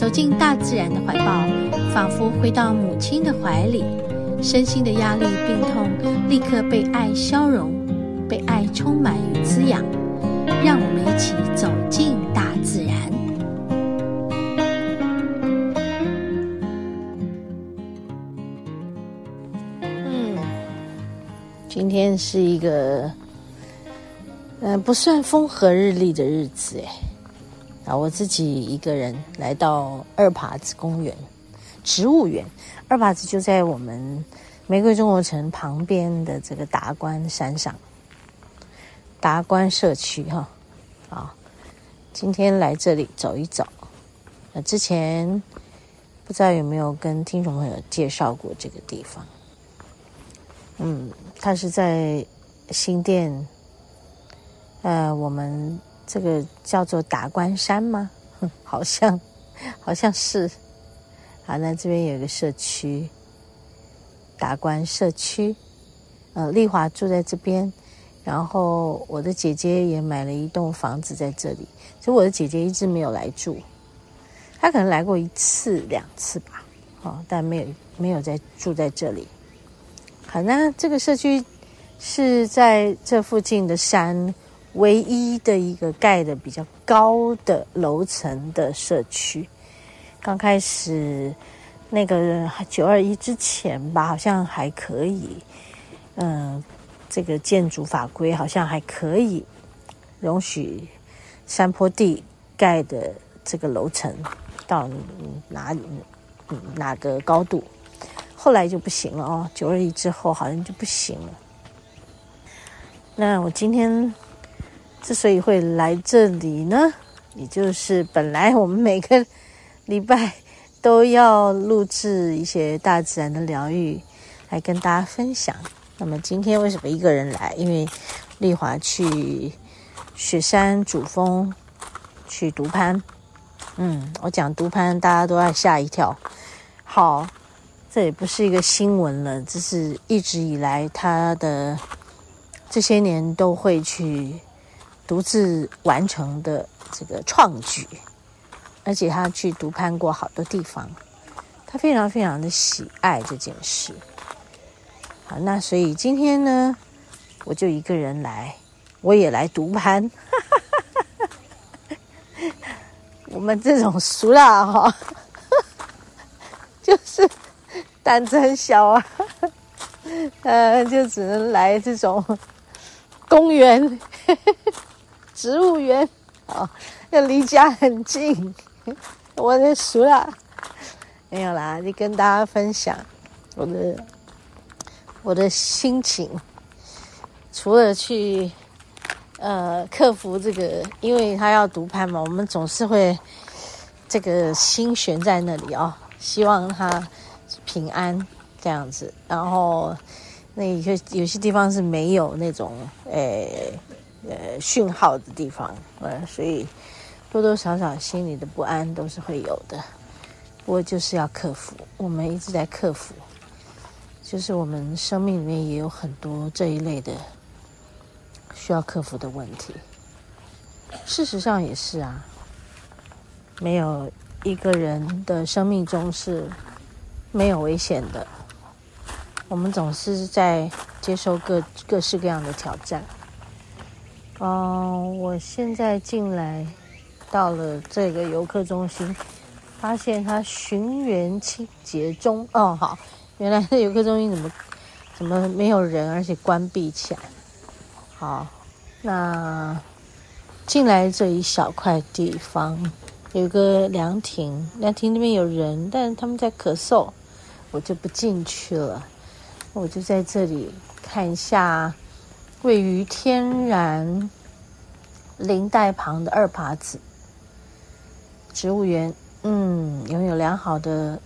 走进大自然的怀抱，仿佛回到母亲的怀里，身心的压力、病痛立刻被爱消融，被爱充满与滋养。让我们一起走进大自然。嗯，今天是一个，嗯、不算风和日丽的日子，哎。啊，我自己一个人来到二耙子公园植物园。二耙子就在我们玫瑰中国城旁边的这个达观山上，达观社区哈。啊，今天来这里走一走。那之前不知道有没有跟听众朋友介绍过这个地方？嗯，它是在新店，呃，我们。这个叫做达观山吗？好像，好像是。好，那这边有一个社区，达观社区。呃，丽华住在这边，然后我的姐姐也买了一栋房子在这里。所以我的姐姐一直没有来住，她可能来过一次两次吧，哦，但没有没有在住在这里。好，那这个社区是在这附近的山。唯一的一个盖的比较高的楼层的社区，刚开始那个九二一之前吧，好像还可以，嗯，这个建筑法规好像还可以容许山坡地盖的这个楼层到哪哪个高度，后来就不行了哦，九二一之后好像就不行了。那我今天。之所以会来这里呢，也就是本来我们每个礼拜都要录制一些大自然的疗愈，来跟大家分享。那么今天为什么一个人来？因为丽华去雪山主峰去独攀。嗯，我讲独攀，大家都要吓一跳。好，这也不是一个新闻了，这是一直以来他的这些年都会去。独自完成的这个创举，而且他去独攀过好多地方，他非常非常的喜爱这件事。好，那所以今天呢，我就一个人来，我也来独攀。我们这种俗辣哈，就是胆子很小啊，呃，就只能来这种公园。植物园啊，要离家很近，我就熟了。没有啦，就跟大家分享我的我的心情。除了去呃克服这个，因为他要独攀嘛，我们总是会这个心悬在那里、哦，希望他平安这样子。然后那有些有些地方是没有那种诶。呃，讯号的地方，呃，所以多多少少心里的不安都是会有的。不过就是要克服，我们一直在克服，就是我们生命里面也有很多这一类的需要克服的问题。事实上也是啊，没有一个人的生命中是没有危险的。我们总是在接受各各式各样的挑战。嗯，我现在进来到了这个游客中心，发现它巡园清洁中。哦，好，原来这游客中心怎么怎么没有人，而且关闭起来。好，那进来这一小块地方有个凉亭，凉亭那边有人，但他们在咳嗽，我就不进去了。我就在这里看一下。位于天然林带旁的二耙子。植物园，嗯，拥有良好的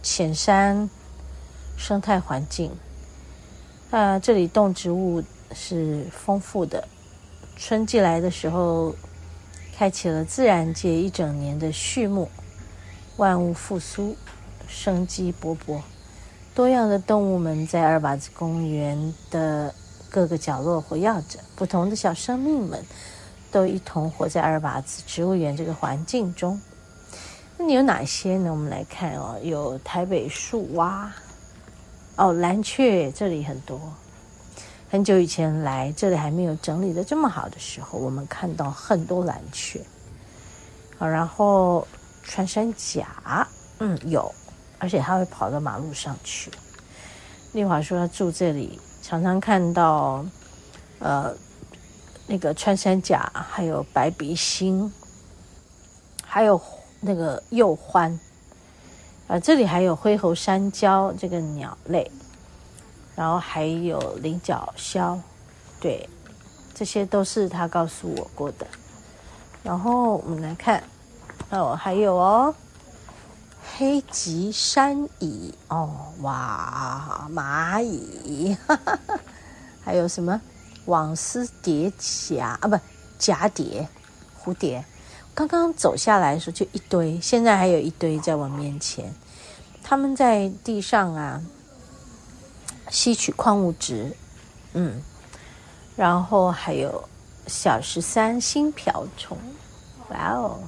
浅山生态环境。那这里动植物是丰富的，春季来的时候，开启了自然界一整年的序幕，万物复苏，生机勃勃，多样的动物们在二把子公园的各个角落活跃着，不同的小生命们都一同活在二八子植物园这个环境中。那你有哪些呢？我们来看哦，有台北树蛙。哦，蓝雀这里很多。很久以前来这里还没有整理的这么好的时候，我们看到很多蓝雀。好，然后穿山甲，嗯，有，而且它会跑到马路上去。丽华说他住这里，常常看到，呃，那个穿山甲，还有白鼻心，还有那个鼬獾。啊，这里还有灰喉山椒这个鸟类，然后还有菱角鸮，对，这些都是他告诉我过的。然后我们来看，哦，还有哦，黑棘山蚁，哦，哇，蚂蚁，哈哈哈，还有什么？网丝蝶蛺啊，不，蛱蝶，蝴蝶。刚刚走下来的时候就一堆，现在还有一堆在我面前。他们在地上啊吸取矿物质，嗯，然后还有小十三星瓢虫，哇哦，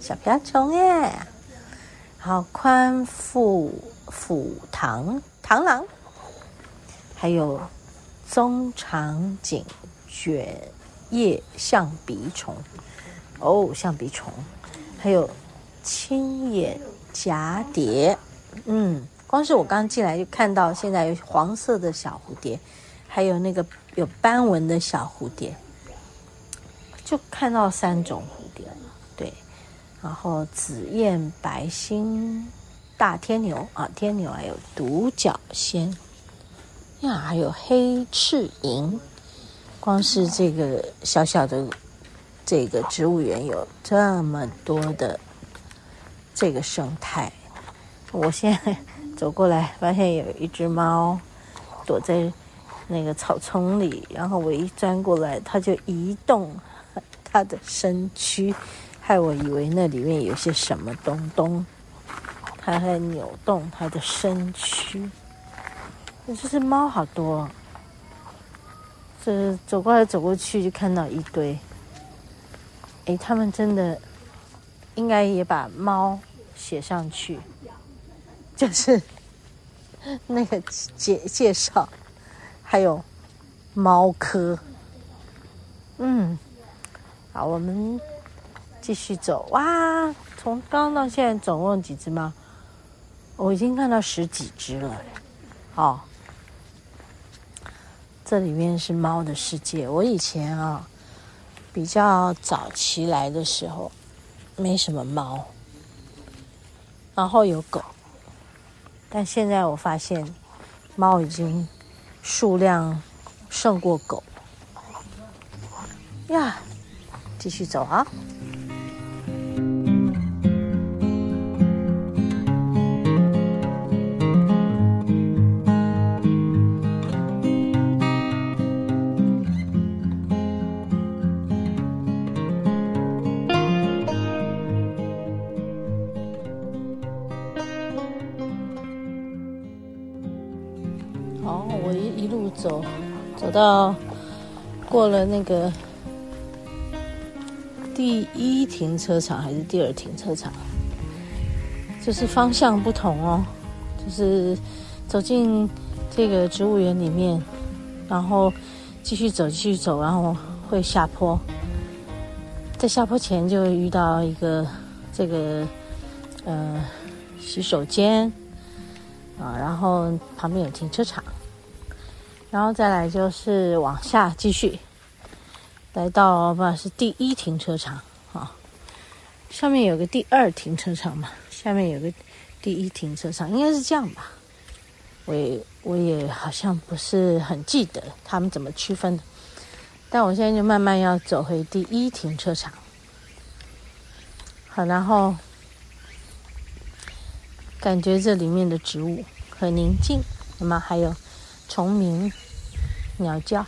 小瓢虫耶！好，宽腹腹螳螳螂，还有棕长颈卷叶象鼻虫。哦，象鼻虫，还有青眼蛱蝶，嗯，光是我刚进来就看到，现在有黄色的小蝴蝶，还有那个有斑纹的小蝴蝶，就看到三种，然后紫燕、白星、大天牛啊，天牛还有独角仙，呀，还有黑翅萤，光是这个小小的。这个植物园有这么多的这个生态，我现在走过来，发现有一只猫躲在那个草丛里，然后我一钻过来，它就移动它的身躯，害我以为那里面有些什么东东，它在扭动它的身躯。这只猫好多，这走过来走过去就看到一堆。哎，他们真的应该也把猫写上去，就是那个介介绍，还有猫科。嗯，好，我们继续走。哇，从刚到现在总共几只猫？我已经看到十几只了。哦，这里面是猫的世界。我以前啊。比较早期来的时候，没什么猫，然后有狗，但现在我发现猫已经数量胜过狗呀。继续走啊！走到过了那个第一停车场还是第二停车场？就是方向不同哦。就是走进这个植物园里面，然后继续走，继续走，然后会下坡。在下坡前就遇到一个这个呃洗手间啊，然后旁边有停车场。然后再来就是往下继续，来到吧是第一停车场啊，上面有个第二停车场嘛，下面有个第一停车场，应该是这样吧？我也我也好像不是很记得他们怎么区分的，但我现在就慢慢要走回第一停车场。好，然后感觉这里面的植物很宁静，那么还有虫鸣、鸟叫。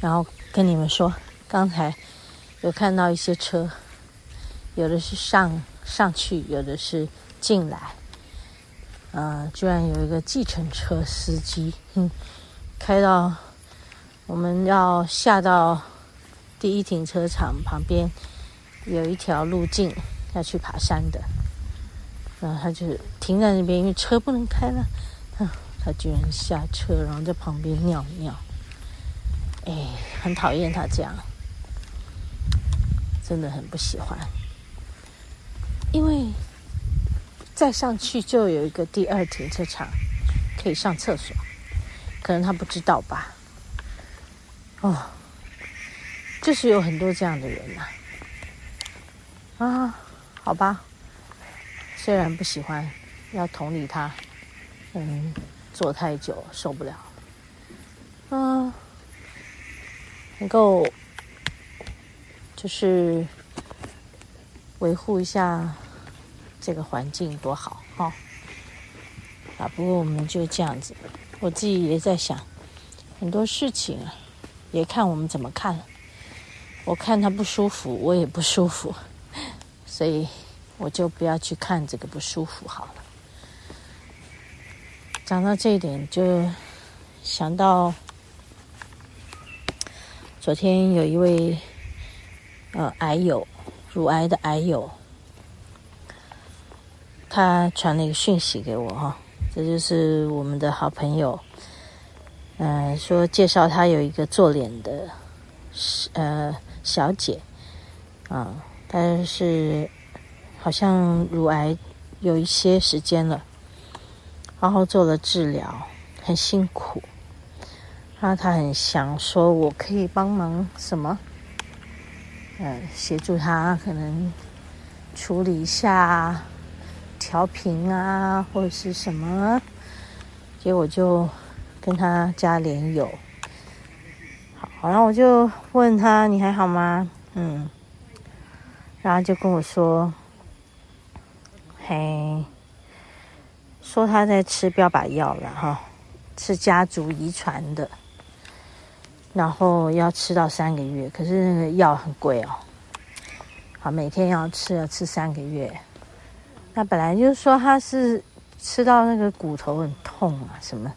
然后跟你们说，刚才有看到一些车，有的是上上去，有的是进来。呃，居然有一个计程车司机，哼，开到我们要下到第一停车场旁边，有一条路径要去爬山的。然后他就停在那边，因为车不能开了。他居然下车，然后在旁边尿尿。哎，很讨厌他这样，真的很不喜欢。因为再上去就有一个第二停车场，可以上厕所。可能他不知道吧？哦，就是有很多这样的人呐。啊，好吧。虽然不喜欢，要同理他，嗯，坐太久受不了。嗯。能够就是维护一下这个环境多好哈、哦！啊，不过我们就这样子，我自己也在想很多事情啊，也看我们怎么看。我看他不舒服，我也不舒服，所以我就不要去看这个不舒服好了。讲到这一点，就想到。昨天有一位呃癌友，乳癌的癌友，他传了一个讯息给我哈，这就是我们的好朋友，嗯、呃，说介绍他有一个做脸的，呃小姐，啊、但是好像乳癌有一些时间了，然后做了治疗，很辛苦。那他很想说，我可以帮忙什么？呃，协助他可能处理一下调频啊，或者是什么？结果就跟他加脸友。好，然后我就问他：“你还好吗？”嗯，然后就跟我说：“嘿，说他在吃标靶药了哈，是家族遗传的。”然后要吃到三个月，可是那个药很贵哦。好，每天要吃，要吃三个月。那本来就是说他是吃到那个骨头很痛啊，什么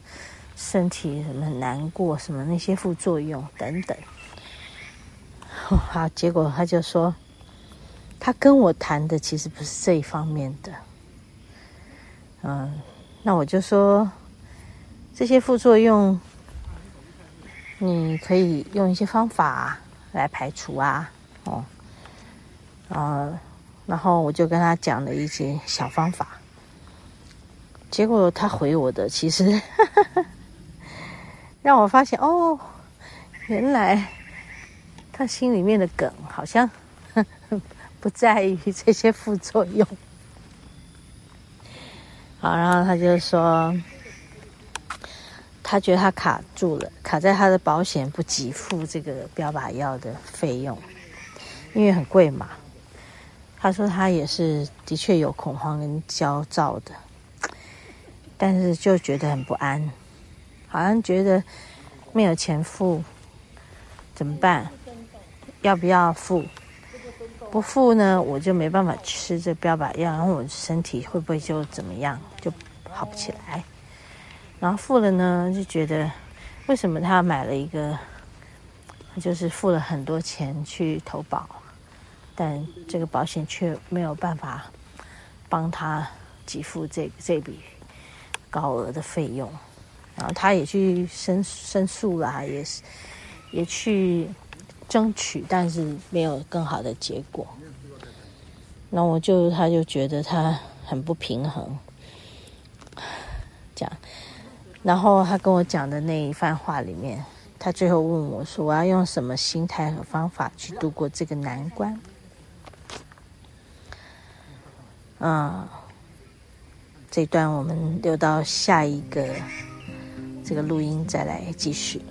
身体什么很难过，什么那些副作用等等。好，结果他就说，他跟我谈的其实不是这一方面的。嗯，那我就说这些副作用。你可以用一些方法来排除啊，哦，呃，然后我就跟他讲了一些小方法，结果他回我的其实呵呵 让我发现哦，原来他心里面的梗好像 不在于这些副作用。好，然后他就说。他觉得他卡住了，卡在他的保险不给付这个标靶药的费用，因为很贵嘛。他说他也是的确有恐慌跟焦躁的，但是就觉得很不安，好像觉得没有钱付，怎么办？要不要付？不付呢，我就没办法吃这标靶药，然后我身体会不会就怎么样，就好不起来？然后付了呢，就觉得为什么他买了一个，就是付了很多钱去投保，但这个保险却没有办法帮他给付这这笔高额的费用。然后他也去申申诉啦，也是也去争取，但是没有更好的结果。那我就他就觉得他很不平衡，这样。然后他跟我讲的那一番话里面，他最后问我说：“我要用什么心态和方法去度过这个难关？”嗯，这段我们留到下一个这个录音再来继续。